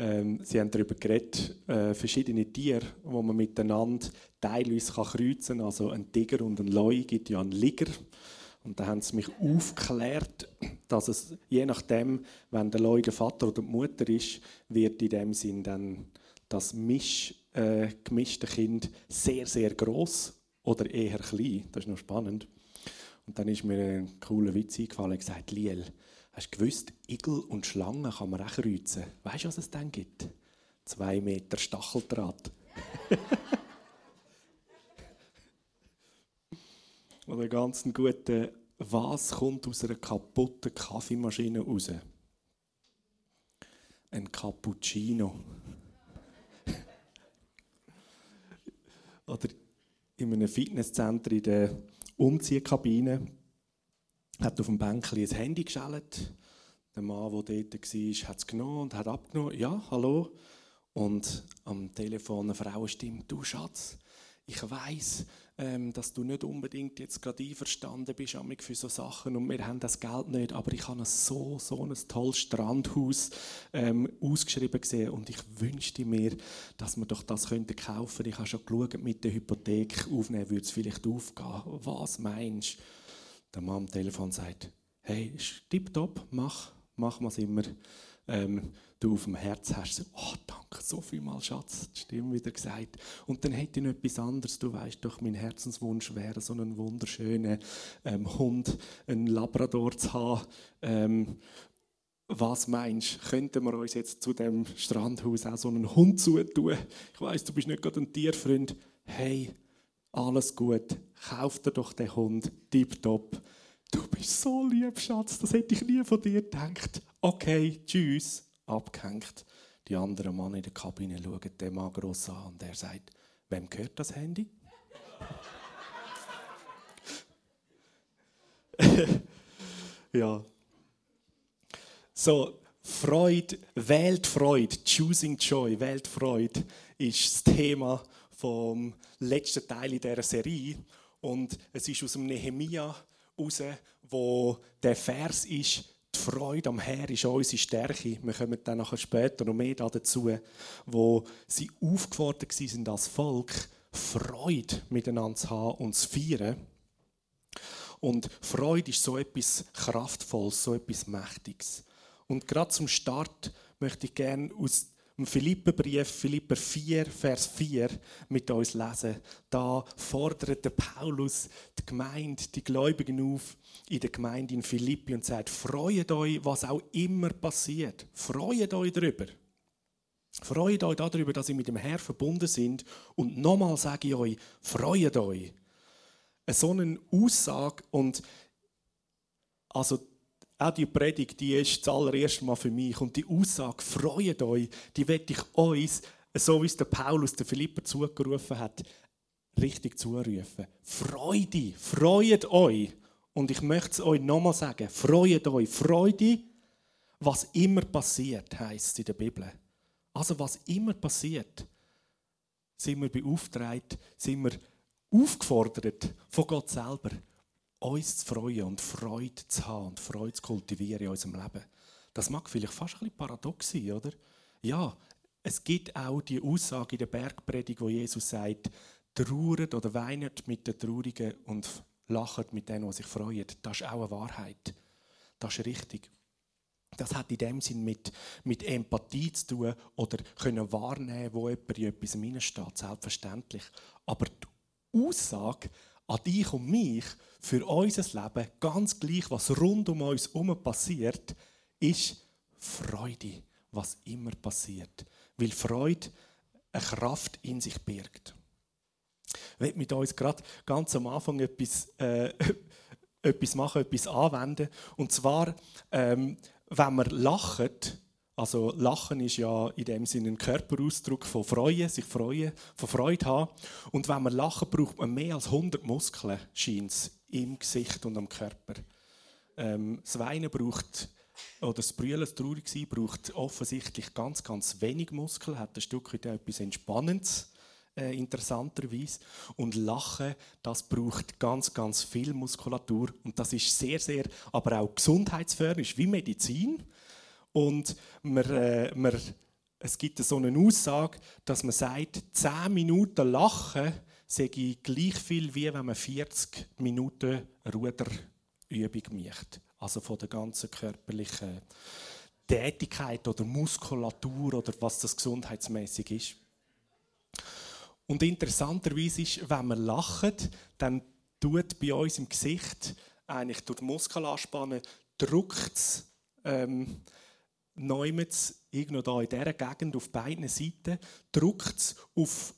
Ähm, sie haben darüber geredet, äh, verschiedene Tiere, wo man miteinander teilweise kann kreuzen kann. Also ein Tiger und ein Leu gibt ja einen Liger. Und da haben sie mich aufgeklärt, dass es je nachdem, wenn der Leu der Vater oder die Mutter ist, wird in dem Sinn dann das Misch, äh, gemischte Kind sehr, sehr groß oder eher klein. Das ist noch spannend. Und dann ist mir ein cooler Witz eingefallen. Gesagt, Liel, hast du gewusst, Igel und Schlangen kann man auch kreuzen. Weißt du, was es dann gibt? Zwei Meter Stacheldraht. Oder ganz einen guten, was kommt aus einer kaputten Kaffeemaschine raus? Ein Cappuccino. Oder in einem Fitnesscenter in der Umziehkabine hat auf dem Bänkchen ein Handy geschaltet. Der Mann, der dort war, hat es genommen und hat abgenommen. Ja, hallo. Und am Telefon eine Frauenstimme. Du Schatz, ich weiß, ähm, dass du nicht unbedingt jetzt gerade einverstanden bist für so Sachen und wir haben das Geld nicht, aber ich habe so, so ein tolles Strandhaus ähm, ausgeschrieben gesehen und ich wünschte mir, dass wir doch das könnten kaufen. Ich habe schon geschaut, mit der Hypothek aufnehmen, würde es vielleicht aufgehen. Was meinst du? Der Mann am Telefon sagt, hey, tipptopp, mach, mach was immer ähm, du auf dem Herz hast. Oh, danke so vielmals, Schatz, die Stimme wieder gesagt. Und dann hätte ich noch etwas anderes. Du weißt doch, mein Herzenswunsch wäre, so einen wunderschönen ähm, Hund, einen Labrador zu haben. Ähm, was meinst du, könnten wir uns jetzt zu dem Strandhaus auch so einen Hund zutun? Ich weiß, du bist nicht gerade ein Tierfreund. Hey, alles gut, kauf dir doch den Hund, tipptopp. Du bist so lieb, Schatz, das hätte ich nie von dir gedacht. Okay, tschüss, abgehängt. Die anderen Mann in der Kabine schauen den Mann gross an und er sagt, wem gehört das Handy? ja. So, Freude, wählt Freude, choosing joy, wählt Freude ist das Thema vom letzten Teil in dieser Serie. Und es ist aus dem Nehemia raus, wo der Vers ist, die Freude am Herr ist unsere Stärke. Wir kommen dann nachher später noch mehr dazu, wo sie aufgefordert sind als Volk, Freude miteinander zu haben und zu feiern. Und Freude ist so etwas Kraftvolles, so etwas Mächtiges. Und gerade zum Start möchte ich gerne aus im Philipperbrief, Philipper 4, Vers 4, mit uns lesen. Da fordert der Paulus die Gemeinde, die Gläubigen auf in der Gemeinde in Philippi und sagt: Freut euch, was auch immer passiert. Freut euch darüber. Freut euch darüber, dass ihr mit dem Herrn verbunden sind. Und nochmal sage ich euch: Freut euch. So eine Aussage und also auch die Predigt, die ist das allererste Mal für mich. Und die Aussage, freut euch, die werde ich uns, so wie es der Paulus der Philipper zugerufen hat, richtig zurufen. Freude, freut euch. Und ich möchte es euch nochmal sagen, freut euch, Freude, was immer passiert, heißt es in der Bibel. Also was immer passiert, sind wir beauftragt, sind wir aufgefordert von Gott selber uns zu freuen und Freude zu haben und Freude zu kultivieren in unserem Leben. Das mag vielleicht fast ein bisschen paradox sein, oder? Ja, es gibt auch die Aussage in der Bergpredigt, wo Jesus sagt, trauert oder weinet mit den Traurigen und lacht mit denen, die sich freuen. Das ist auch eine Wahrheit. Das ist richtig. Das hat in dem Sinn mit, mit Empathie zu tun oder können wahrnehmen, wo jemand in etwas hineinsteht, selbstverständlich. Aber die Aussage an dich und mich für unser Leben, ganz gleich, was rund um uns herum passiert, ist Freude, was immer passiert. Weil Freude eine Kraft in sich birgt. Ich will mit uns gerade ganz am Anfang etwas, äh, etwas machen, etwas anwenden. Und zwar, ähm, wenn wir lachen, also Lachen ist ja in dem Sinne ein Körperausdruck von Freuen, sich freuen, von Freude haben. Und wenn man lachen, braucht man mehr als 100 Muskeln, scheint im Gesicht und am Körper. Ähm, das Weinen braucht, oder das Brüllen, das Traurigsein, braucht offensichtlich ganz, ganz wenig Muskeln, hat ein Stück weit etwas Entspannendes, äh, interessanterweise. Und Lachen, das braucht ganz, ganz viel Muskulatur. Und das ist sehr, sehr, aber auch gesundheitsfördernd, wie Medizin. Und wir, äh, wir es gibt so eine Aussage, dass man sagt, 10 Minuten Lachen sei gleich viel, wie wenn man 40 Minuten Ruderübung macht. Also von der ganzen körperlichen Tätigkeit oder Muskulatur oder was das gesundheitsmäßig ist. Und interessanterweise ist, wenn wir lachen, dann tut bei uns im Gesicht eigentlich durch die Muskelanspannen drückt es ähm, irgendwo da in dieser Gegend auf beiden Seiten, drückt es auf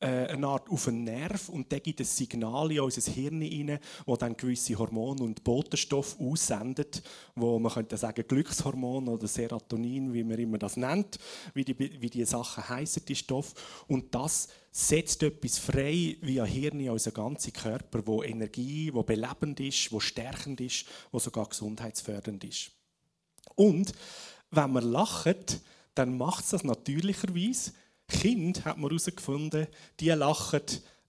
äh, eine Art auf einen Nerv und der gibt ein Signal in unser Hirn hinein, wo dann gewisse Hormone und Botenstoffe aussendet, wo man könnte sagen Glückshormon oder Serotonin, wie man immer das nennt, wie die, wie die Sachen heißen, die Stoffe. Und das setzt etwas frei via Hirn in unseren ganzen Körper, wo Energie, wo belebend ist, wo stärkend ist, wo sogar gesundheitsfördernd ist. Und wenn man lacht, dann macht es das natürlicherweise Kind hat man herausgefunden, die lachen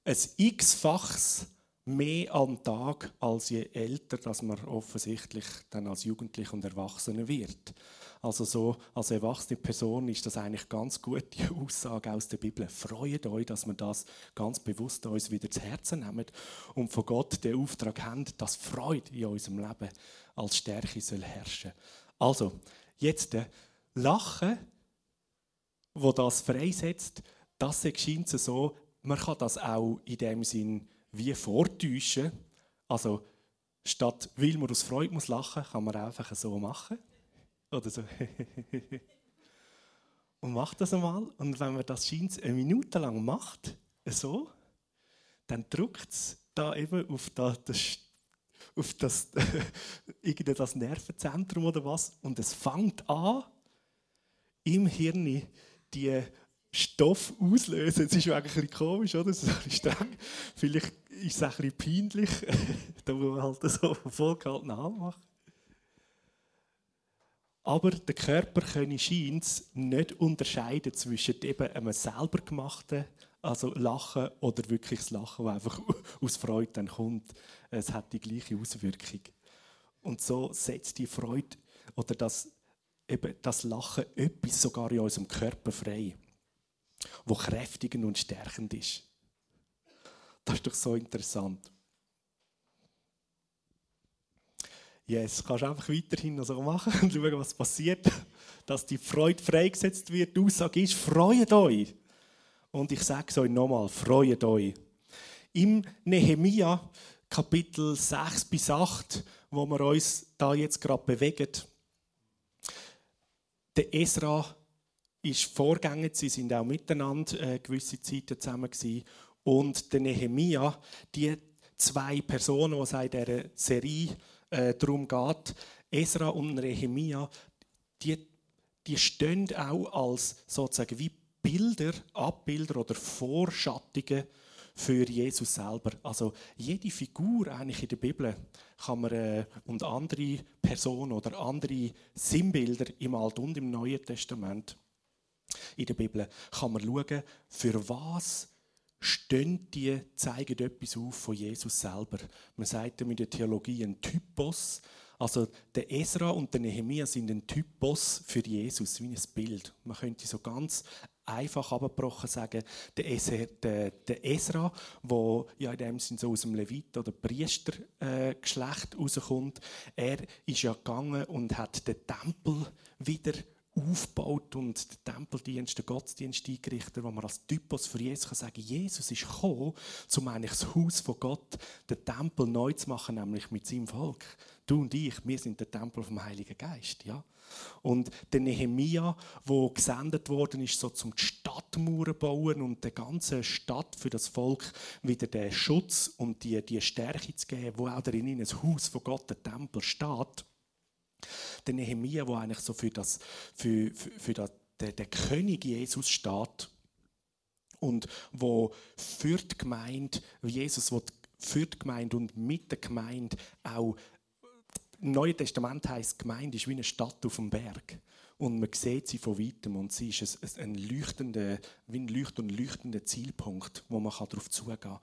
ein x-faches mehr am Tag, als je älter dass man offensichtlich dann als Jugendlicher und Erwachsener wird. Also so als erwachsene Person ist das eigentlich ganz gute Aussage aus der Bibel. Freut euch, dass wir das ganz bewusst uns wieder zu Herzen nehmen und von Gott den Auftrag haben, dass Freude in unserem Leben als Stärke soll herrschen. Also jetzt äh, Lachen wo das freisetzt, das scheint so, man kann das auch in dem Sinn wie vortäuschen. Also statt weil man aus Freude muss lachen, kann man einfach so machen. Oder so. und macht das einmal. Und wenn man das scheint eine Minute lang macht, so, dann drückt es da eben auf das, das auf das, das Nervenzentrum oder was und es fängt an, im Hirn die Stoff auslösen. Es ist ja eigentlich komisch, oder? Es ist ein bisschen streng. Vielleicht ist es auch ein bisschen peinlich, da muss man halt so vollgehalten machen. Aber der Körper könne scheint nicht unterscheiden zwischen eben einem selber gemachten, also Lachen oder wirklich das Lachen, das einfach aus Freude dann kommt. Es hat die gleiche Auswirkung. Und so setzt die Freude oder das eben das Lachen etwas sogar in unserem Körper frei, wo kräftigend und stärkend ist. Das ist doch so interessant. Yes, kannst einfach weiterhin so machen und schauen, was passiert, dass die Freude freigesetzt wird. Die Aussage ist, freut euch. Und ich sage es euch nochmal, freut euch. Im Nehemia Kapitel 6 bis 8, wo wir uns da jetzt gerade bewegen, der Esra ist Vorgänger, sie sind auch miteinander äh, gewisse Zeiten zusammen gewesen. Und der Nehemia, die zwei Personen, die es in dieser Serie äh, darum geht, Esra und Nehemia, die, die stehen auch als sozusagen wie Bilder, Abbilder oder Vorschattungen für Jesus selber. Also jede Figur eigentlich in der Bibel kann man äh, und andere Personen oder andere Sinnbilder im Alten und im Neuen Testament in der Bibel kann man schauen, für was stehen die, zeigen etwas auf von Jesus selber. Man sagt mit der Theologie ein Typos. Also der Esra und der Nehemia sind ein Typos für Jesus, wie ein Bild. Man könnte so ganz einfach abgebrochen sagen, der, Esra, der, der Esra, wo ja in dem Sinne so aus dem Levit- oder Priestergeschlecht äh, rauskommt, er ist ja gegangen und hat den Tempel wieder aufgebaut und den Tempeldienst, den Gottesdienst eingerichtet, wo man als Typus für Jesus kann sagen Jesus ist gekommen, um eigentlich das Haus von Gott, den Tempel neu zu machen, nämlich mit seinem Volk. Du und ich, wir sind der Tempel vom Heiligen Geist. Ja? Und der Nehemia, wo gesendet worden ist, so zum Stadtmauern bauen und der ganzen Stadt für das Volk wieder den Schutz und die, die Stärke zu geben, wo auch darin ein Haus von Gott, der Tempel, steht. Der Nehemia, wo eigentlich so für, das, für, für, für das, der, der König Jesus steht und wo für die Gemeinde, Jesus will für die Gemeinde und mit der Gemeinde auch im Neuen Testament heißt Gemeinde ist wie eine Stadt auf dem Berg. Und man sieht sie von weitem und sie ist ein, leuchtender, wie ein leuchtender Zielpunkt, wo man darauf zugehen kann.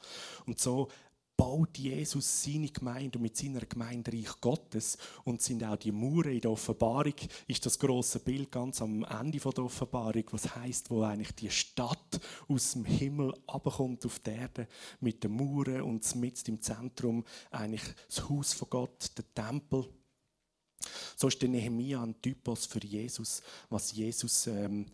Und so baut Jesus seine Gemeinde mit seiner Gemeinde Reich Gottes und sind auch die Mauern in der Offenbarung ist das große Bild ganz am Ende der Offenbarung, was heißt, wo eigentlich die Stadt aus dem Himmel abkommt auf die Erde mit den Mauern und mit im Zentrum eigentlich das Haus von Gott, der Tempel. So ist der Nehemia ein Typus für Jesus, was Jesus ähm,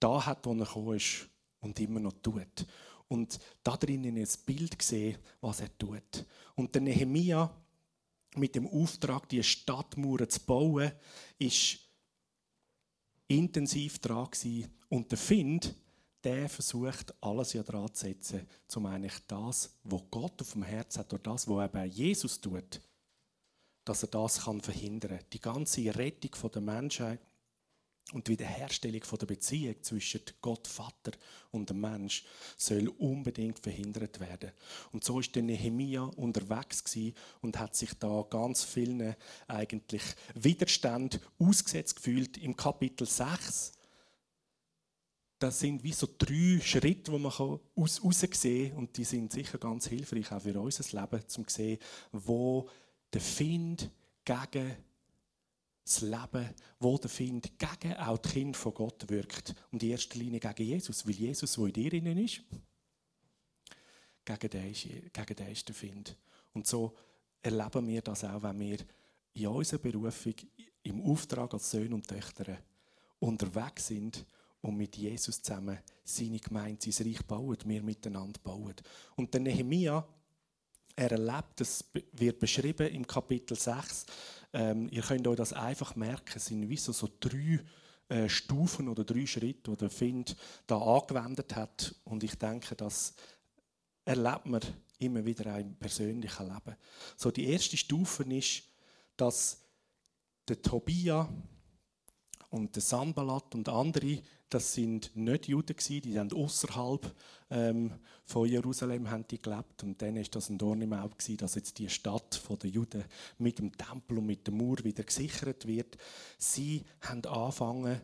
da hat, wo er gekommen ist und immer noch tut und da drinnen ein Bild gesehen, was er tut. Und der Nehemia mit dem Auftrag, die Stadtmauern zu bauen, ist intensiv dran gewesen. Und der Find, der versucht, alles ja dran zu setzen, um eigentlich das, was Gott auf dem Herzen hat, oder das, was eben Jesus tut, dass er das kann verhindern kann. Die ganze Rettung der Menschheit und die Wiederherstellung der Beziehung zwischen Gott, Vater und dem Mensch soll unbedingt verhindert werden. Und so ist der Nehemia unterwegs und hat sich da ganz vielen eigentlich Widerstand ausgesetzt gefühlt. Im Kapitel 6 das sind wie so drei Schritte, die man aus, sehen kann. Und die sind sicher ganz hilfreich auch für unser Leben, um zu sehen, wo der Find gegen das Leben, wo der Find gegen auch die Kinder von Gott wirkt. Und in erster Linie gegen Jesus, weil Jesus, der in dir innen ist, gegen den ist, gegen den ist der Find. Und so erleben wir das auch, wenn wir in unserer Berufung, im Auftrag als Söhne und Töchter unterwegs sind und mit Jesus zusammen seine Gemeinde, sein Reich bauen, wir miteinander bauen. Und der Nehemia, er erlebt, das wird beschrieben im Kapitel 6, ähm, ihr könnt euch das einfach merken. Es sind wie so, so drei äh, Stufen oder drei Schritte, die der Find da angewendet hat. Und ich denke, das erlebt man immer wieder auch im persönlichen Leben. So die erste Stufe ist, dass der Tobia und der Sanballat und andere das sind nicht Juden gewesen, die sind außerhalb ähm, von Jerusalem haben die gelebt und dann ist das ein Dorn im Auge gewesen, dass jetzt die Stadt von den Juden mit dem Tempel und mit der Mauer wieder gesichert wird. Sie haben angefangen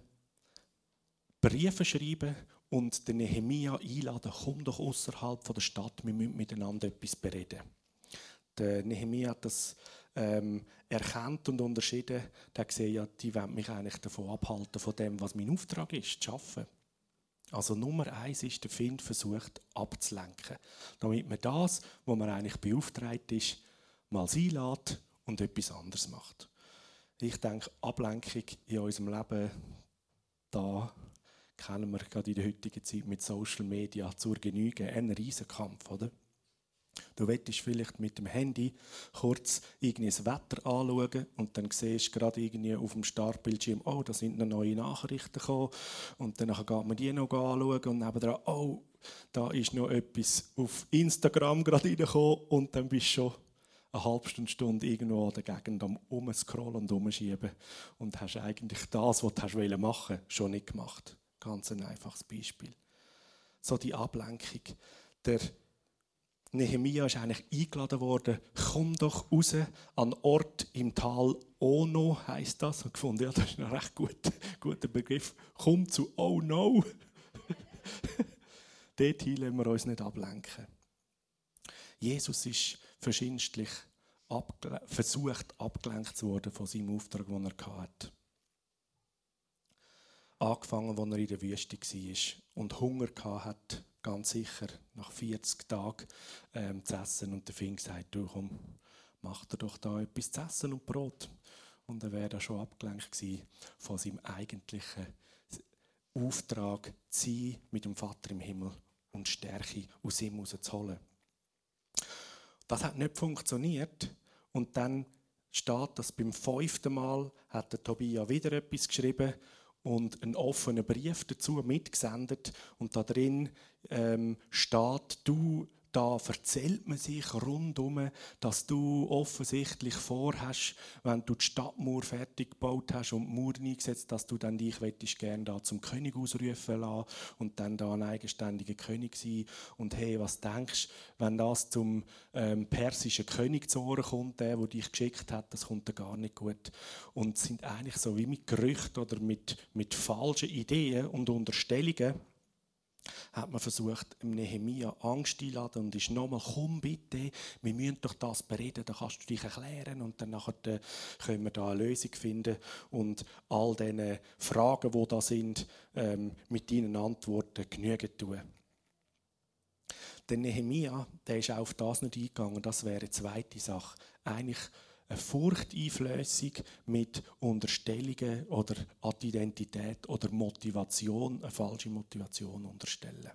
Briefe schreiben und den Nehemia einladen, komm doch außerhalb der Stadt, wir müssen miteinander etwas bereden. Der Nehemia hat das ähm, erkannt und unterschieden, der gesehen, ja, die wollen mich eigentlich davon abhalten, von dem, was mein Auftrag ist, zu arbeiten. Also Nummer eins ist, der Find versucht abzulenken, damit man das, wo man eigentlich beauftragt ist, mal einlädt und etwas anderes macht. Ich denke, Ablenkung in unserem Leben, da kennen wir gerade in der heutigen Zeit mit Social Media zur Genüge einen Riesenkampf, oder? Du wettest vielleicht mit dem Handy kurz irgendwie das Wetter anschauen und dann siehst du gerade irgendwie auf dem Startbildschirm, oh, da sind noch neue Nachrichten gekommen und dann geht man die noch anschauen und nebenan, oh, da ist noch etwas auf Instagram gerade reingekommen und dann bist du schon eine halbe Stunde, irgendwo an der Gegend am Umscrollen und Umschieben und hast eigentlich das, was du machen wolltest, schon nicht gemacht. Ganz ein einfaches Beispiel. So die Ablenkung. Der Nehemia ist eigentlich eingeladen worden, komm doch raus an Ort im Tal Ono, heißt das. Und gefunden, ja, das ist ein recht gut, guter Begriff. Komm zu Oh No. Dort lassen wir uns nicht ablenken. Jesus ist verschiedentlich abge versucht, abgelenkt zu werden von seinem Auftrag, den er hatte. Angefangen, als er in der Wüste war und Hunger hatte ganz sicher nach 40 Tagen ähm, zu essen. Und der Fing sagt, du komm, mach dir doch da etwas zu essen und Brot. Und er wäre schon abgelenkt von seinem eigentlichen Auftrag, sein mit dem Vater im Himmel und Stärke aus ihm herauszuholen. Das hat nicht funktioniert. Und dann steht, dass beim fünften Mal hat der Tobia wieder etwas geschrieben und einen offenen Brief dazu mitgesendet und da drin ähm, steht, du da erzählt man sich rundum, dass du offensichtlich vorhast, wenn du die Stadtmauer fertig gebaut hast und die Mauer eingesetzt, dass du dann dich gerne da zum König ausrufen lassen und dann da ein eigenständiger König sein. Und hey, was denkst du, wenn das zum ähm, persischen König zu Ohren kommt, der, der dich geschickt hat, das kommt da gar nicht gut. Und sind eigentlich so wie mit Gerüchten oder mit, mit falschen Ideen und Unterstellungen hat man versucht, im Nehemia Angst einladen und ist nochmal, komm bitte, wir müssen doch das bereden, dann kannst du dich erklären und dann äh, können wir da eine Lösung finden und all diese Fragen, die da sind, ähm, mit deinen Antworten genügen tun. Der Nehemia, der ist auch auf das nicht eingegangen, das wäre eine zweite Sache. Eigentlich eine Furchteinflößung mit Unterstellungen oder an Identität oder Motivation, eine falsche Motivation unterstellen.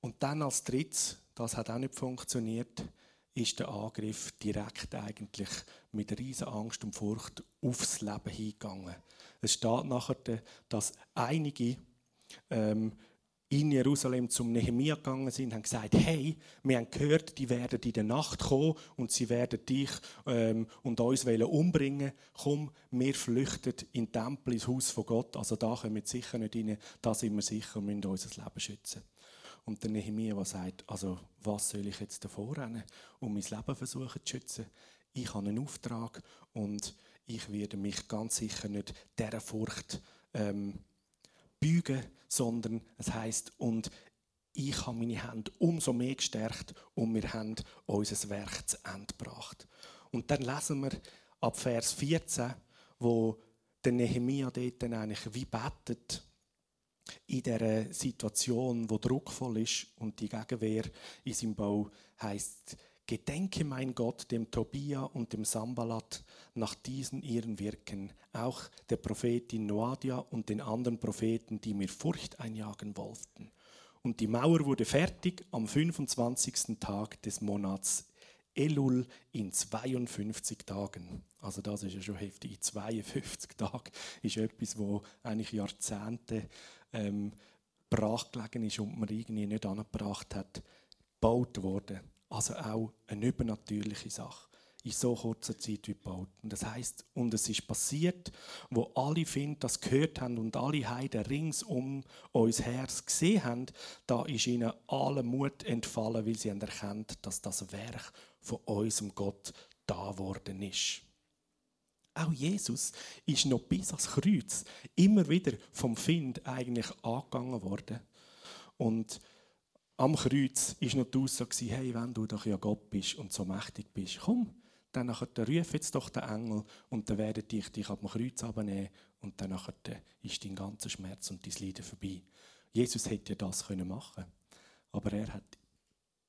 Und dann als drittes, das hat auch nicht funktioniert, ist der Angriff direkt eigentlich mit riesen Angst und Furcht aufs Leben hingegangen. Es steht nachher, dass einige ähm, in Jerusalem zum Nehemia gegangen sind, haben gesagt, hey, wir haben gehört, die werden in der Nacht kommen und sie werden dich ähm, und uns umbringen. Komm, wir flüchten in den Tempel, ins Haus von Gott. Also da kommen wir sicher nicht rein, da sind wir sicher und müssen unser Leben schützen. Und der Nehemia, der sagt, also was soll ich jetzt davor rennen, um mein Leben versuchen zu schützen? Ich habe einen Auftrag und ich werde mich ganz sicher nicht dieser Furcht ähm, beugen, sondern es heißt und ich habe meine Hände umso mehr gestärkt und wir haben unser Werk zu Ende gebracht. Und dann lesen wir ab Vers 14, wo der Nehemia dort dann eigentlich wie betet in dieser Situation, wo druckvoll ist und die Gegenwehr in seinem Bau heißt Gedenke mein Gott dem Tobia und dem Sambalat nach diesen ihren Wirken, auch der Prophetin Noadia und den anderen Propheten, die mir Furcht einjagen wollten. Und die Mauer wurde fertig am 25. Tag des Monats Elul in 52 Tagen. Also das ist ja schon heftig. In 52 Tagen ist etwas, wo eigentlich Jahrzehnte ähm, brachgelegen ist und man irgendwie nicht angebracht hat, gebaut worden. Also auch eine übernatürliche Sache in so kurzer Zeit wie gebaut. Und das heißt, und es ist passiert, wo alle finden, das gehört haben und alle Heiden rings um uns Herz gesehen haben, da ist ihnen alle Mut entfallen, weil sie haben erkannt, dass das Werk von unserem Gott da worden ist. Auch Jesus ist noch bis ans Kreuz immer wieder vom Find eigentlich angegangen worden. Und am Kreuz war noch die Aussage, hey, wenn du doch ja Gott bist und so mächtig bist, komm, dann ruf jetzt doch den Engel und dann werde ich dich dem Kreuz abnehmen und dann ist dein ganzer Schmerz und dein Leiden vorbei. Jesus hätte ja das können machen aber er hat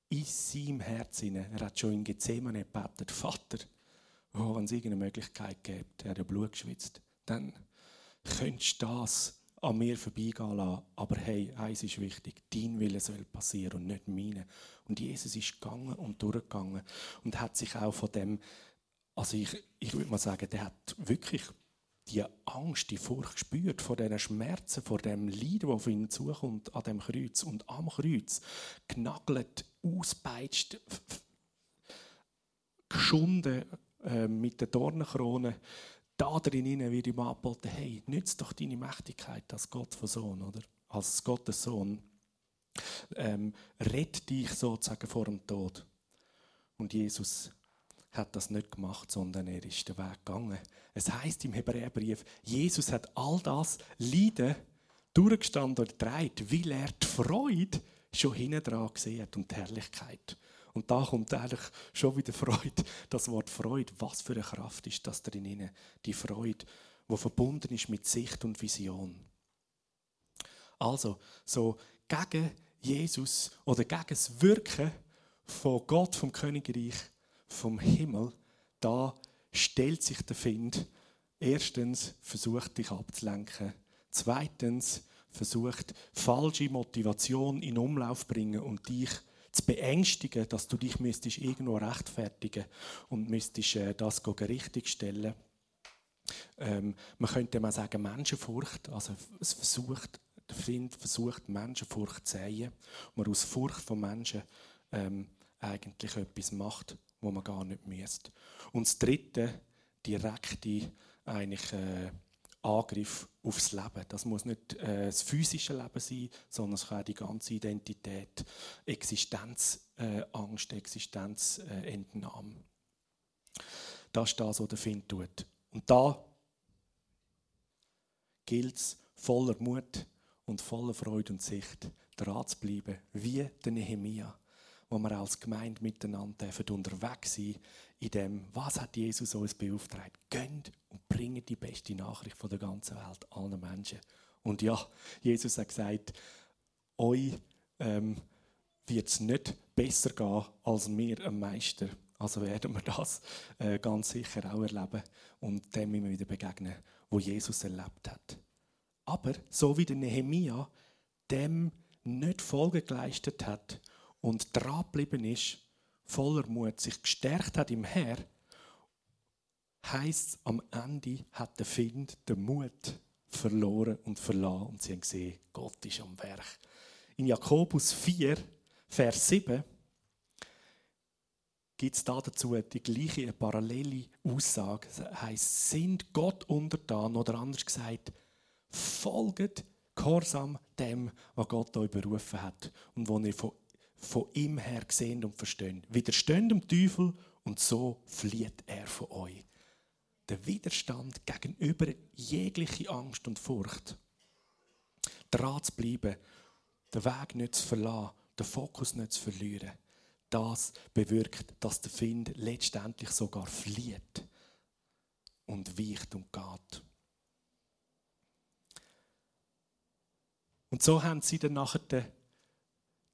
in seinem Herzen, er hat schon in Gethsemane gebetet, Vater, oh, wenn es irgendeine Möglichkeit gibt, er hat ja Blut geschwitzt, dann könntest du das an mir vorbeigehen lassen. Aber hey, eins ist wichtig, dein Wille soll passieren und nicht meine. Und Jesus ist gegangen und durchgegangen und hat sich auch von dem, also ich, ich würde mal sagen, der hat wirklich die Angst, die Furcht gespürt vor diesen Schmerzen, vor dem Leid, das auf ihn zukommt an dem Kreuz. Und am Kreuz genagelt, auspeitscht, geschunden äh, mit der Dornenkrone da drin wird ihm angeboten, hey, nützt doch deine Mächtigkeit als Gott von Sohn, oder? Als Gottes Sohn. Ähm, rett dich sozusagen vor dem Tod. Und Jesus hat das nicht gemacht, sondern er ist den Weg gegangen. Es heißt im Hebräerbrief, Jesus hat all das Leiden durchgestanden und getragen, weil er die Freude schon hinten dran gesehen hat und die Herrlichkeit. Und da kommt eigentlich schon wieder Freude, das Wort Freude. Was für eine Kraft ist das drin? Die Freude, die verbunden ist mit Sicht und Vision. Also, so gegen Jesus oder gegen das Wirken von Gott, vom Königreich, vom Himmel, da stellt sich der Find. Erstens versucht dich abzulenken. Zweitens versucht falsche Motivation in Umlauf bringen und dich zu beängstigen, dass du dich müsstest irgendwo rechtfertigen und müsstest äh, das richtig stellen. Ähm, man könnte mal sagen Menschenfurcht, also es versucht, der Find versucht Menschenfurcht zu sehen, man aus Furcht von Menschen ähm, eigentlich etwas macht, wo man gar nicht müsste. Und das Dritte, direkte eigentlich äh, Angriff aufs Leben. Das muss nicht äh, das physische Leben sein, sondern es kann die ganze Identität, Existenzangst, äh, Existenzentnahme. das ist das, was der Find tut. Und da gilt es, voller Mut und voller Freude und Sicht dran zu bleiben, wie der Nehemia, wo wir als Gemeinde miteinander unterwegs sein in dem, was hat Jesus uns beauftragt. Gönnt und bringt die beste Nachricht von der ganzen Welt allen Menschen. Und ja, Jesus hat gesagt, euch ähm, wird es nicht besser gehen als mir, am Meister. Also werden wir das äh, ganz sicher auch erleben und dem immer wieder begegnen, wo Jesus erlebt hat. Aber so wie der Nehemia dem nicht Folge geleistet hat und dran geblieben ist, voller Mut, sich gestärkt hat im Herr, heißt am Ende hat der Find den Mut verloren und verloren und sie haben gesehen, Gott ist am Werk. In Jakobus 4, Vers 7 gibt es dazu die gleiche eine parallele Aussage. Das heisst, sind Gott untertan oder anders gesagt, folgt gehorsam dem, was Gott euch berufen hat und was ihr von, von ihm her gesehen und versteht. Widersteht dem Teufel und so flieht er von euch. Der Widerstand gegenüber jeglicher Angst und Furcht. Dran zu bleiben, den Weg nicht zu verlassen, den Fokus nicht zu verlieren das bewirkt, dass der Find letztendlich sogar flieht und weicht und geht. Und so haben sie dann nachher den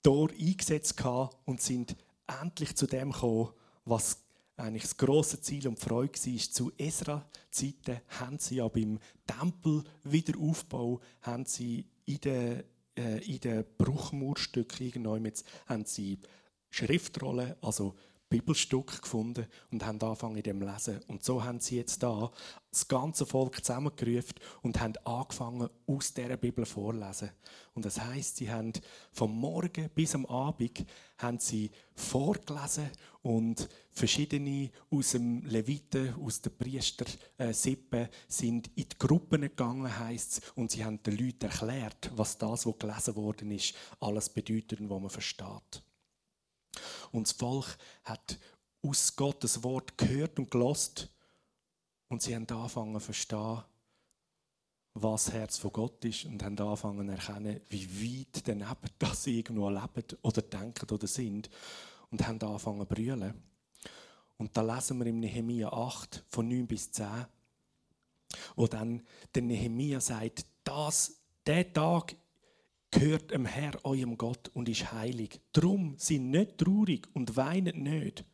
Tor eingesetzt und sind endlich zu dem gekommen, was eigentlich das große Ziel und Freude war. Zu Esra-Zeiten haben sie ja beim Tempel-Wiederaufbau haben sie in den, äh, in den Bruchmauerstücken haben sie Schriftrollen, also Bibelstück gefunden und haben angefangen in dem lesen. Und so haben sie jetzt da das ganze Volk zusammengerufen und haben angefangen aus dieser Bibel vorzulesen. Und das heißt, sie haben vom Morgen bis am Abend haben sie vorgelesen und verschiedene aus dem Leviten, aus der Priester äh, sind in die Gruppen gegangen, heißt und sie haben den Leuten erklärt, was das, was gelesen worden ist, alles bedeutet und was man versteht. Und das Volk hat aus Gottes Wort gehört und gelost und sie haben angefangen zu verstehen, was das Herz von Gott ist und haben angefangen zu erkennen, wie weit daneben das sie irgendwo leben oder denken oder sind und haben angefangen zu brüllen. Und da lesen wir im Nehemia 8 von 9 bis 10, wo dann der Nehemia sagt, das, der Tag gehört dem Herr, eurem Gott, und ist heilig. Drum sind nicht traurig und weinen nicht,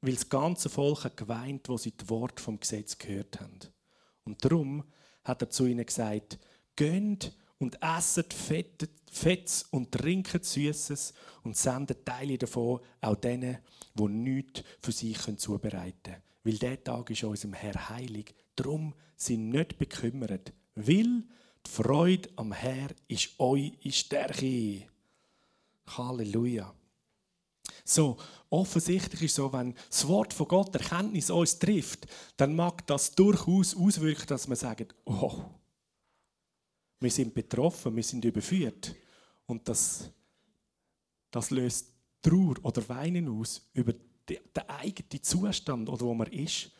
weil das ganze Volk hat geweint, wo sie das Wort vom Gesetz gehört haben. Und darum hat er zu ihnen gesagt, gönnt und esset Fetts und trinket Süßes und sendet Teile davon auch denen, die nichts für sich zubereiten können. Weil der Tag ist unserem Herr heilig. Darum sind nicht bekümmert, weil Freude am Herr ist eure Stärke. Halleluja. So, offensichtlich ist so, wenn das Wort von Gott Erkenntnis uns trifft, dann mag das durchaus auswirken, dass man sagt, oh, wir sind betroffen, wir sind überführt. Und das, das löst Trauer oder Weinen aus über den eigenen Zustand, oder wo man ist.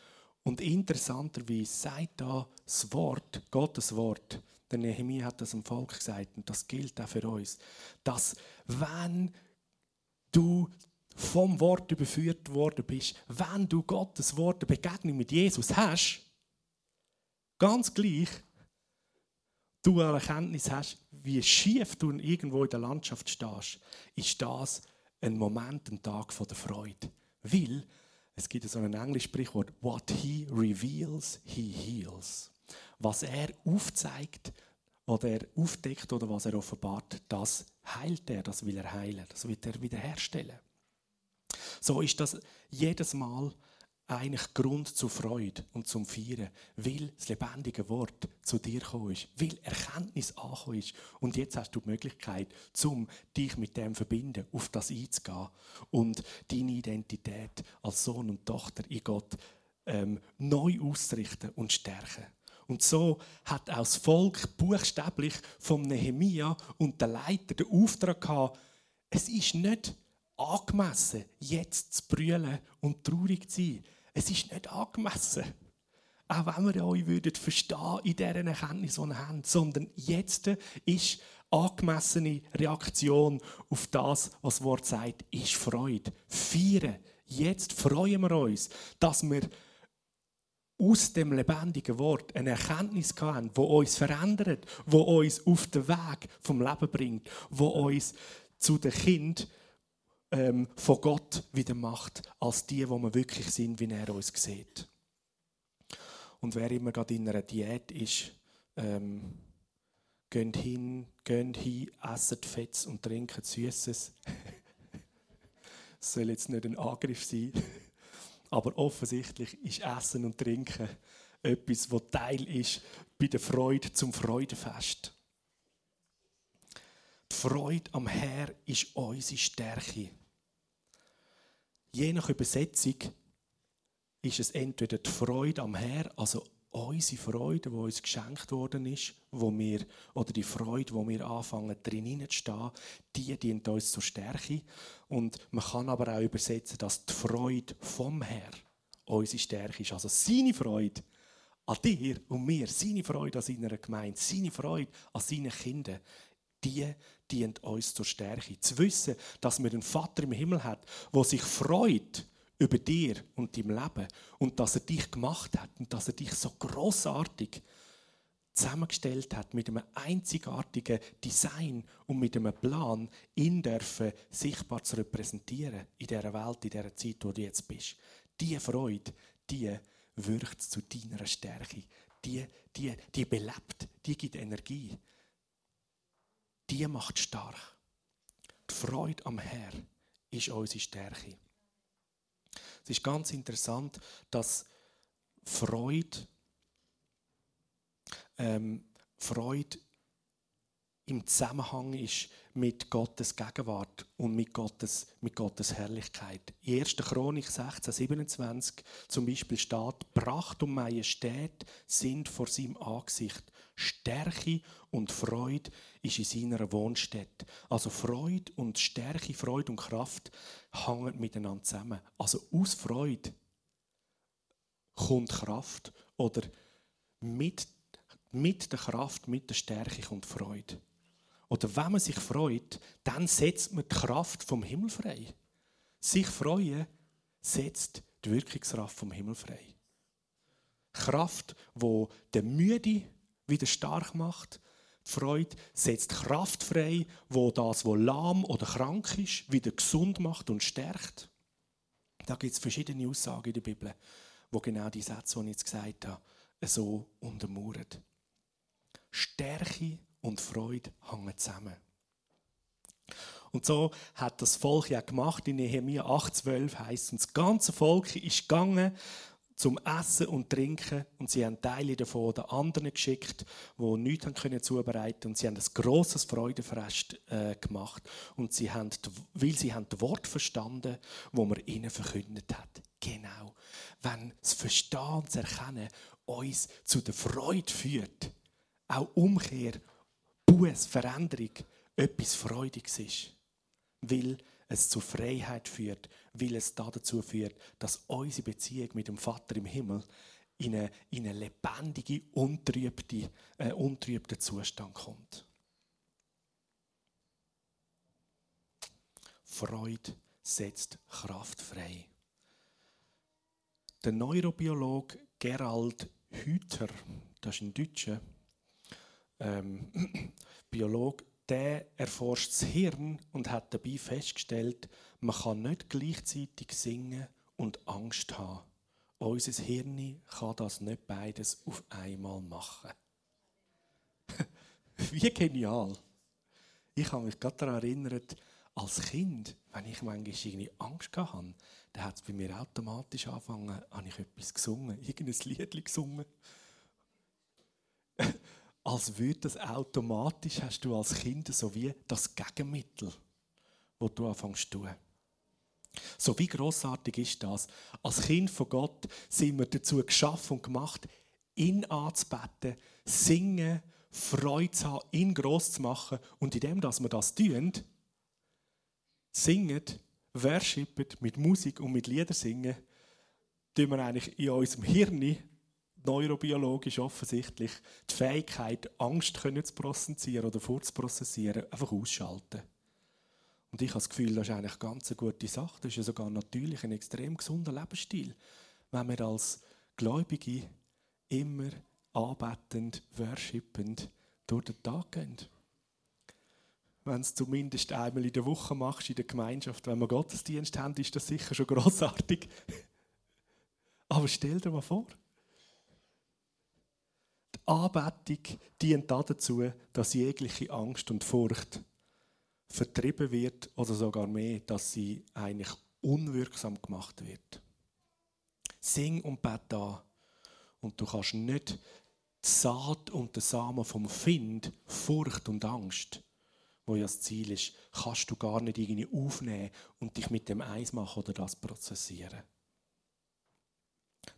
Und interessanterweise sagt da das Wort, Gottes Wort, der Nehemiah hat das dem Volk gesagt und das gilt auch für uns, dass wenn du vom Wort überführt worden bist, wenn du Gottes Wort, eine Begegnung mit Jesus hast, ganz gleich, du eine Erkenntnis hast, wie schief du irgendwo in der Landschaft stehst, ist das ein Moment, ein Tag der Freude. Weil es gibt so ein englisches Sprichwort, what he reveals, he heals was er aufzeigt oder er aufdeckt oder was er offenbart, das heilt er, das will er heilen, das will er wiederherstellen. So ist das jedes Mal eigentlich Grund zur Freude und zum Feiern, weil das lebendige Wort zu dir gekommen ist, weil Erkenntnis angekommen ist. Und jetzt hast du die Möglichkeit, zum dich mit dem verbinden, auf das einzugehen und deine Identität als Sohn und Tochter in Gott ähm, neu auszurichten und stärken. Und so hat auch das Volk buchstäblich vom Nehemia und der Leiter den Auftrag gehabt, es ist nicht angemessen, jetzt zu brüllen und traurig zu sein. Es ist nicht angemessen. auch wenn wir euch würden verstehen in dieser Erkenntnis, die ihr habt, sondern jetzt ist angemessene Reaktion auf das, was das Wort sagt, ist Freude. Feiern. Jetzt freuen wir uns, dass wir aus dem lebendigen Wort eine Erkenntnis haben, wo uns verändert, wo uns auf den Weg vom Leben bringt, wo uns zu den Kind ähm, von Gott wieder macht, als die, wo wir wirklich sind, wie er uns sieht. Und wer immer gerade in einer Diät ist, ähm, geht hin, geht hin, essen Fetts und trinken Süßes. das soll jetzt nicht ein Angriff sein. Aber offensichtlich ist Essen und Trinken etwas, was Teil ist bei der Freude zum Freudenfest. Die Freude am Herr ist unsere Stärke. Je nach Übersetzung ist es entweder die Freude am Herr, also unsere Freude, die uns geschenkt worden ist, wo wir, oder die Freude, wo wir anfangen, drin stehen, die dient uns zur Stärke. Und man kann aber auch übersetzen, dass die Freude vom Herr unsere Stärke ist. Also seine Freude an dir und mir, seine Freude an seiner Gemeinde, seine Freude an seinen Kindern, die dient uns zur Stärke. Zu wissen, dass wir einen Vater im Himmel hat, der sich freut über dir und dein Leben und dass er dich gemacht hat und dass er dich so großartig zusammengestellt hat mit einem einzigartigen Design und mit einem Plan, ihn dürfen sichtbar zu repräsentieren in dieser Welt, in dieser Zeit, wo du jetzt bist. Diese Freude, die wirkt zu deiner Stärke. Die, die, die belebt, die gibt Energie. Die macht stark. Die Freude am Herr ist unsere Stärke. Es ist ganz interessant, dass Freude, ähm, Freude im Zusammenhang ist mit Gottes Gegenwart und mit Gottes, mit Gottes Herrlichkeit. In 1. Chronik 16, 27 zum Beispiel steht, Pracht und Majestät sind vor seinem Angesicht. Stärke und Freude ist in seiner Wohnstätte. Also Freude und Stärke, Freude und Kraft hängen miteinander zusammen. Also aus Freude kommt Kraft oder mit, mit der Kraft, mit der Stärke kommt Freude. Oder wenn man sich freut, dann setzt man die Kraft vom Himmel frei. Sich freuen setzt die Wirkungskraft vom Himmel frei. Kraft, wo der Müde wieder stark macht. Die Freude setzt Kraft frei, wo das, wo lahm oder krank ist, wieder gesund macht und stärkt. Da gibt es verschiedene Aussagen in der Bibel, wo genau die Sätze, die ich jetzt gesagt habe, so untermauern. Stärke und Freude hängen zusammen. Und so hat das Volk ja gemacht. In Nehemiah 8,12 heißt es, das ganze Volk ist gegangen zum Essen und Trinken. Und sie haben Teile davon den anderen geschickt, die nichts haben können zubereiten. Und sie haben ein großes Freudenfest äh, gemacht. Und sie haben, weil sie haben das Wort verstanden, wo man ihnen verkündet hat. Genau, wenn das Verstehen das Erkennen uns zu der Freude führt, auch Umkehr, Buß, Veränderung, etwas Freudiges ist, weil es zur Freiheit führt, weil es dazu führt, dass unsere Beziehung mit dem Vater im Himmel in einen, in eine lebendige, untrübte, äh, untrübten Zustand kommt. Freude setzt Kraft frei. Der Neurobiologe Gerald Hüther, das ist ein Deutscher ähm, Biologe, der erforscht das Hirn und hat dabei festgestellt, man kann nicht gleichzeitig singen und Angst haben. Unser Hirn kann das nicht beides auf einmal machen. Wie genial! Ich habe mich gerade daran erinnert, als Kind, wenn ich manchmal irgendwie Angst hatte, dann hat es bei mir automatisch angefangen, habe ich etwas gesungen, irgendein Lied gesungen als würde das automatisch, hast du als Kind so wie das Gegenmittel, wo du anfängst zu tun. So wie großartig ist das? Als Kind von Gott sind wir dazu geschaffen und gemacht, ihn anzubeten, singen, Freude zu haben, ihn groß zu machen. Und indem, dass wir das tun, singen, worshipen, mit Musik und mit Lieder singen, tun wir eigentlich in unserem Hirn neurobiologisch offensichtlich die Fähigkeit, Angst können zu prozessieren oder vorzuprozessieren, einfach ausschalten. Und ich habe das Gefühl, das ist eigentlich eine ganz gute Sache. Das ist ja sogar natürlich ein extrem gesunder Lebensstil, wenn wir als Gläubige immer anbetend, worshipend durch den Tag gehen. Wenn es zumindest einmal in der Woche machst in der Gemeinschaft, wenn wir Gottesdienst haben, ist das sicher schon großartig. Aber stell dir mal vor, Anbetung dient dazu, dass jegliche Angst und Furcht vertrieben wird oder sogar mehr, dass sie eigentlich unwirksam gemacht wird. Sing und bete an. Und du kannst nicht die Saat und den Samen vom Find, Furcht und Angst, wo ja das Ziel ist, kannst du gar nicht irgendwie aufnehmen und dich mit dem eins machen oder das prozessieren.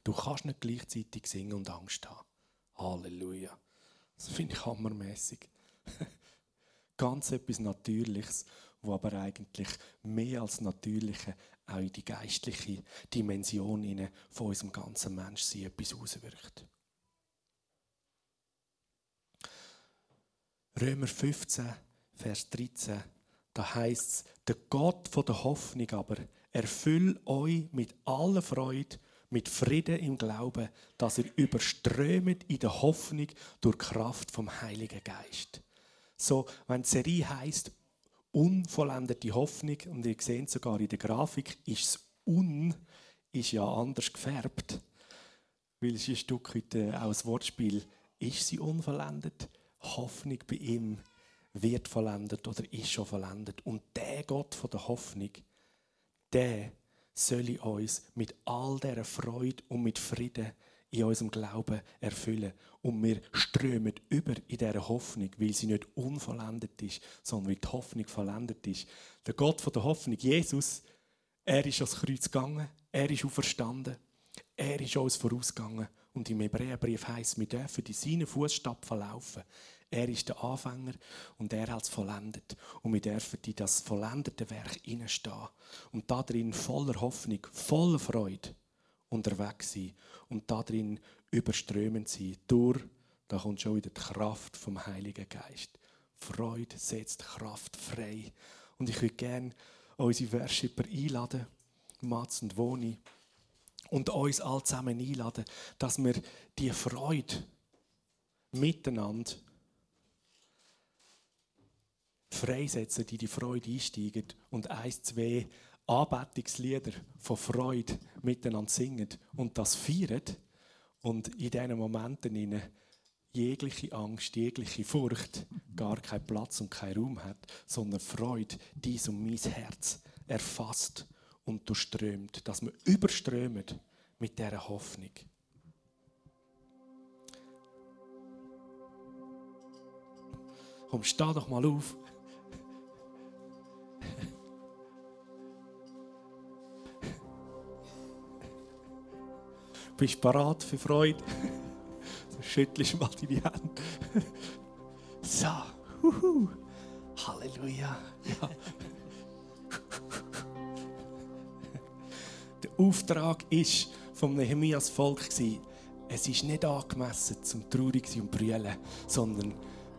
Du kannst nicht gleichzeitig singen und Angst haben. Halleluja. Das finde ich hammermäßig. Ganz etwas Natürliches, wo aber eigentlich mehr als Natürliche auch in die geistliche Dimension von unserem ganzen Menschsein etwas auswirkt. Römer 15, Vers 13, da heißt es, der Gott von der Hoffnung aber erfüll euch mit aller Freude, mit Frieden im Glauben, dass ihr überströmt in der Hoffnung durch Kraft vom Heiligen Geist. So, wenn die Serie heißt unvollendete Hoffnung und ihr seht sogar in der Grafik, ist das Un ist ja anders gefärbt, weil es ein Stück heute auch das Wortspiel, ist sie unvollendet? Hoffnung bei ihm wird vollendet oder ist schon vollendet. Und der Gott von der Hoffnung, der soll uns mit all dieser Freude und mit Frieden in unserem Glauben erfüllen. Und wir strömen über in dieser Hoffnung, weil sie nicht unvollendet ist, sondern weil die Hoffnung vollendet ist. Der Gott der Hoffnung, Jesus, er ist ans Kreuz gegangen, er ist auferstanden, er ist uns vorausgegangen. Und im Hebräerbrief heißt, wir dürfen in seinen Fußstapfen laufen. Er ist der Anfänger und er hat es vollendet. Und wir dürfen in das vollendete Werk hineinstehen. Und da drin voller Hoffnung, voller Freude unterwegs sein. Und da drin überströmend sein. Durch, da kommt schon wieder die Kraft vom Heiligen Geist. Freude setzt Kraft frei. Und ich würde gerne unsere Worshipper einladen, Mats und Woni, und uns alle zusammen einladen, dass wir die Freude miteinander freisetzen, die die Freude einsteigen und eins, zwei Anbetungslieder von Freude miteinander singen und das feiern und in diesen Momenten in jegliche Angst, jegliche Furcht gar keinen Platz und keinen Raum hat, sondern Freude dies und mein Herz erfasst und durchströmt, dass wir überströmen mit dieser Hoffnung. Komm, steh doch mal auf. Bist du bereit für Freude? Schüttelst du mal deine Hände. So, huhu. Halleluja. Ja. Der Auftrag ist vom Nehemias Volk es ist nicht angemessen zum traurig und brüllen, sondern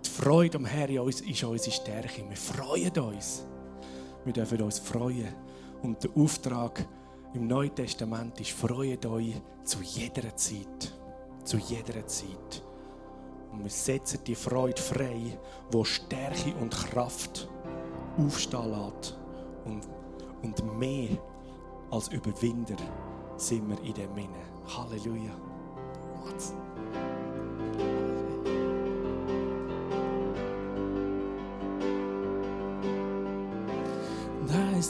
die Freude am Herrn ist unsere Stärke. Wir freuen uns. Wir dürfen uns freuen. Und der Auftrag im Neuen Testament ist, freut euch zu jeder Zeit. Zu jeder Zeit. Und wir setzen die Freude frei, wo Stärke und Kraft aufstehen lässt. Und, und mehr als Überwinder sind wir in dem Minne. Halleluja. Macht's.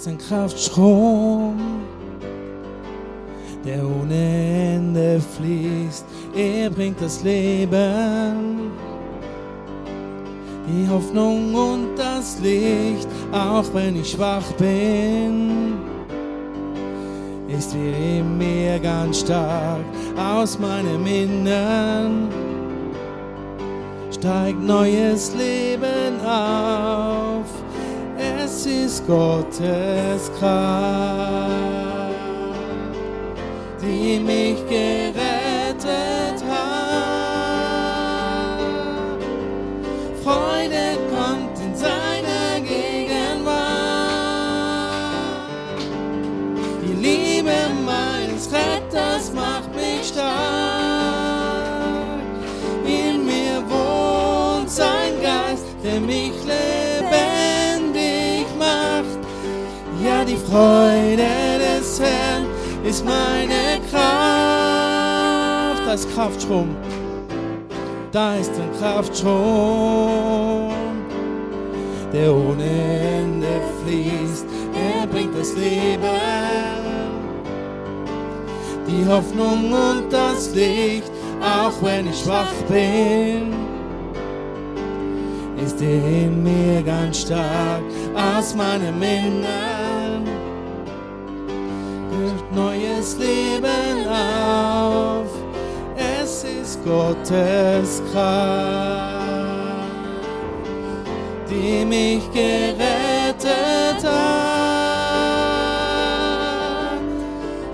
Ist ein Kraftstrom der ohne Ende fließt. Er bringt das Leben, die Hoffnung und das Licht, auch wenn ich schwach bin. Ist wie in mir ganz stark aus meinem Innern steigt neues Leben ist Gottes Kraft die mich gerettet Freude des Herrn ist meine Kraft. Da ist Kraftstrom. Da ist ein Kraftstrom, der ohne Ende fließt. Er bringt das Leben, die Hoffnung und das Licht, auch wenn ich schwach bin. Ist er in mir ganz stark aus meinem Innern Gottes Kraft, die mich gerettet hat.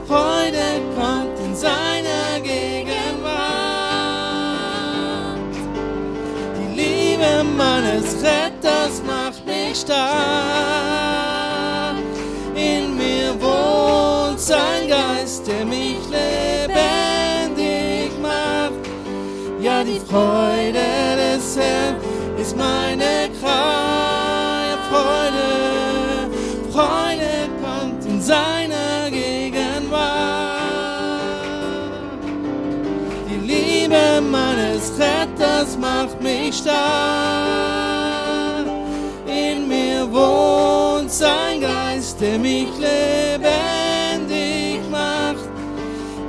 Freude kommt in seiner Gegenwart. Die Liebe meines Retters macht mich stark. Freude des Herrn ist meine Kraft. Freude, Freude kommt in seiner Gegenwart. Die Liebe meines Retters macht mich stark. In mir wohnt sein Geist, der mich lebendig macht.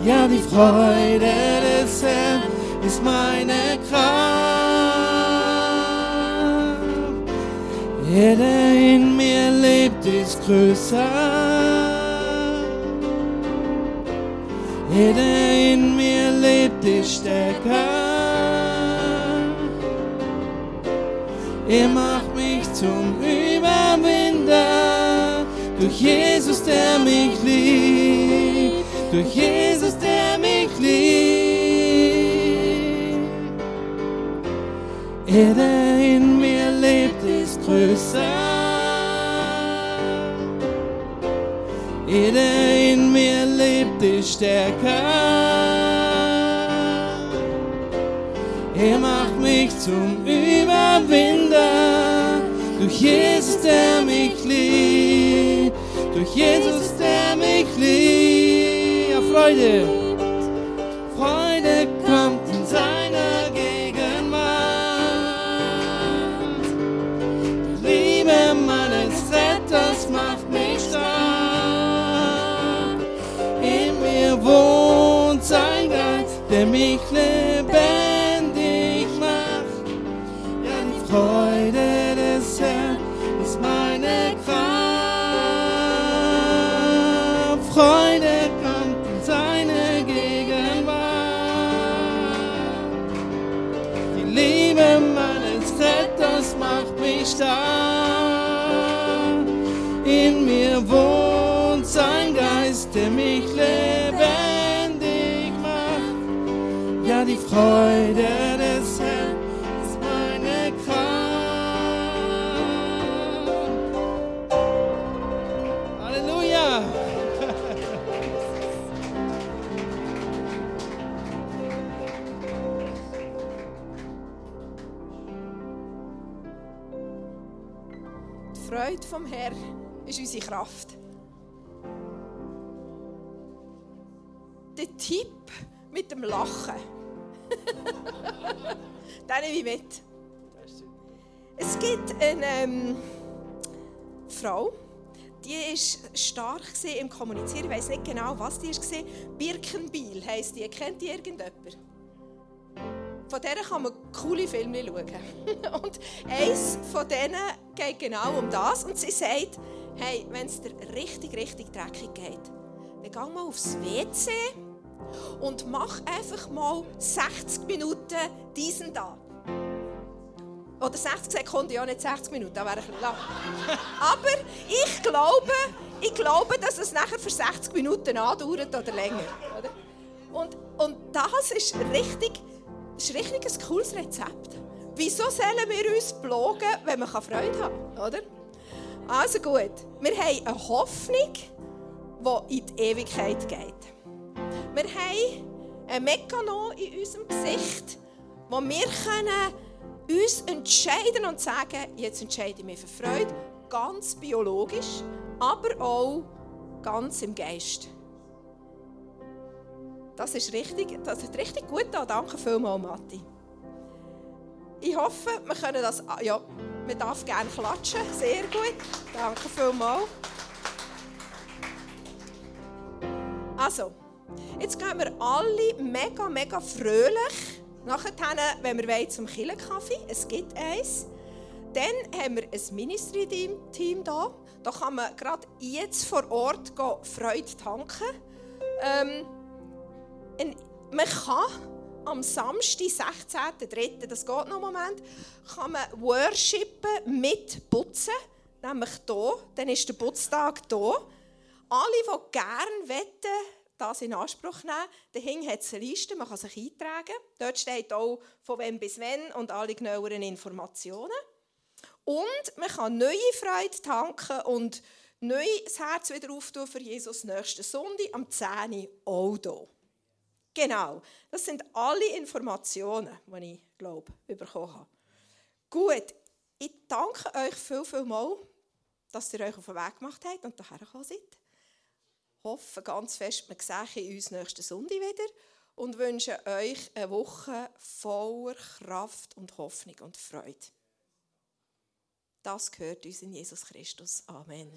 Ja, die Freude des Herrn ist meine Kraft. Er, der in mir lebt, ist größer. Er, der in mir lebt, ist stärker. Er macht mich zum Überwinder. Durch Jesus, der mich liebt. Durch Jesus, Er, der in mir lebt, ist größer. Er, der in mir lebt, ist stärker. Er macht mich zum Überwinder. Durch Jesus, der mich liebt. Durch Jesus, der mich liebt. Ja, Freude. Der Den nehme ich mit. Es gibt eine ähm, Frau, die war stark im Kommunizieren. Ich weiß nicht genau, was die war. Birkenbiel heisst die. Kennt die irgendjemand? Von denen kann man coole Filme schauen. Und eins von denen geht genau um das. Und sie sagt, hey, wenn es dir richtig, richtig dreckig geht, dann geh mal aufs WC und mach einfach mal 60 Minuten diesen da. Oder 60 Sekunden, ja nicht 60 Minuten, das wäre ein bisschen lang. Aber ich glaube, ich glaube, dass es nachher für 60 Minuten andauert oder länger. Oder? Und, und das ist richtig, ist richtig ein cooles Rezept. Wieso sollen wir uns blogen, wenn man Freude haben kann? Oder? Also gut, wir haben eine Hoffnung, die in die Ewigkeit geht. Wir haben einen Mechanismus in unserem Gesicht, wo wir können uns entscheiden und sagen, jetzt entscheide ich mich für Freude, ganz biologisch, aber auch ganz im Geist. Das ist richtig, das ist richtig gut da. Danke vielmals, Matti. Ich hoffe, wir können das, ja, man darf gerne klatschen, sehr gut. Danke vielmals. Also, jetzt gehen wir alle mega, mega fröhlich nachher, wenn wir wollen, zum Killenkaffee. Es gibt eins. Dann haben wir ein Ministry-Team hier. Da kann man gerade jetzt vor Ort Freude tanken. Ähm, man kann am Samstag, 16.03., das geht noch einen Moment, kann man worshipen mit Putzen. Nämlich hier, dann ist der Putztag hier. Alle, die gerne wetten, das in Anspruch nehmen. Dahinter hat es eine Liste, man kann sich eintragen. Dort steht auch, von wem bis wann und alle genaueren Informationen. Und man kann neue Freude tanken und neu das Herz wieder auftun für Jesus nächsten Sonntag am 10 Uhr auch hier. Genau, das sind alle Informationen, die ich glaube, bekommen habe. Gut, ich danke euch viel, viel mal, dass ihr euch auf den Weg gemacht habt und hierher gekommen seid. Ich hoffe ganz fest, wir sehen uns nächsten Sonntag wieder und wünsche euch eine Woche voller Kraft und Hoffnung und Freude. Das gehört uns in Jesus Christus. Amen.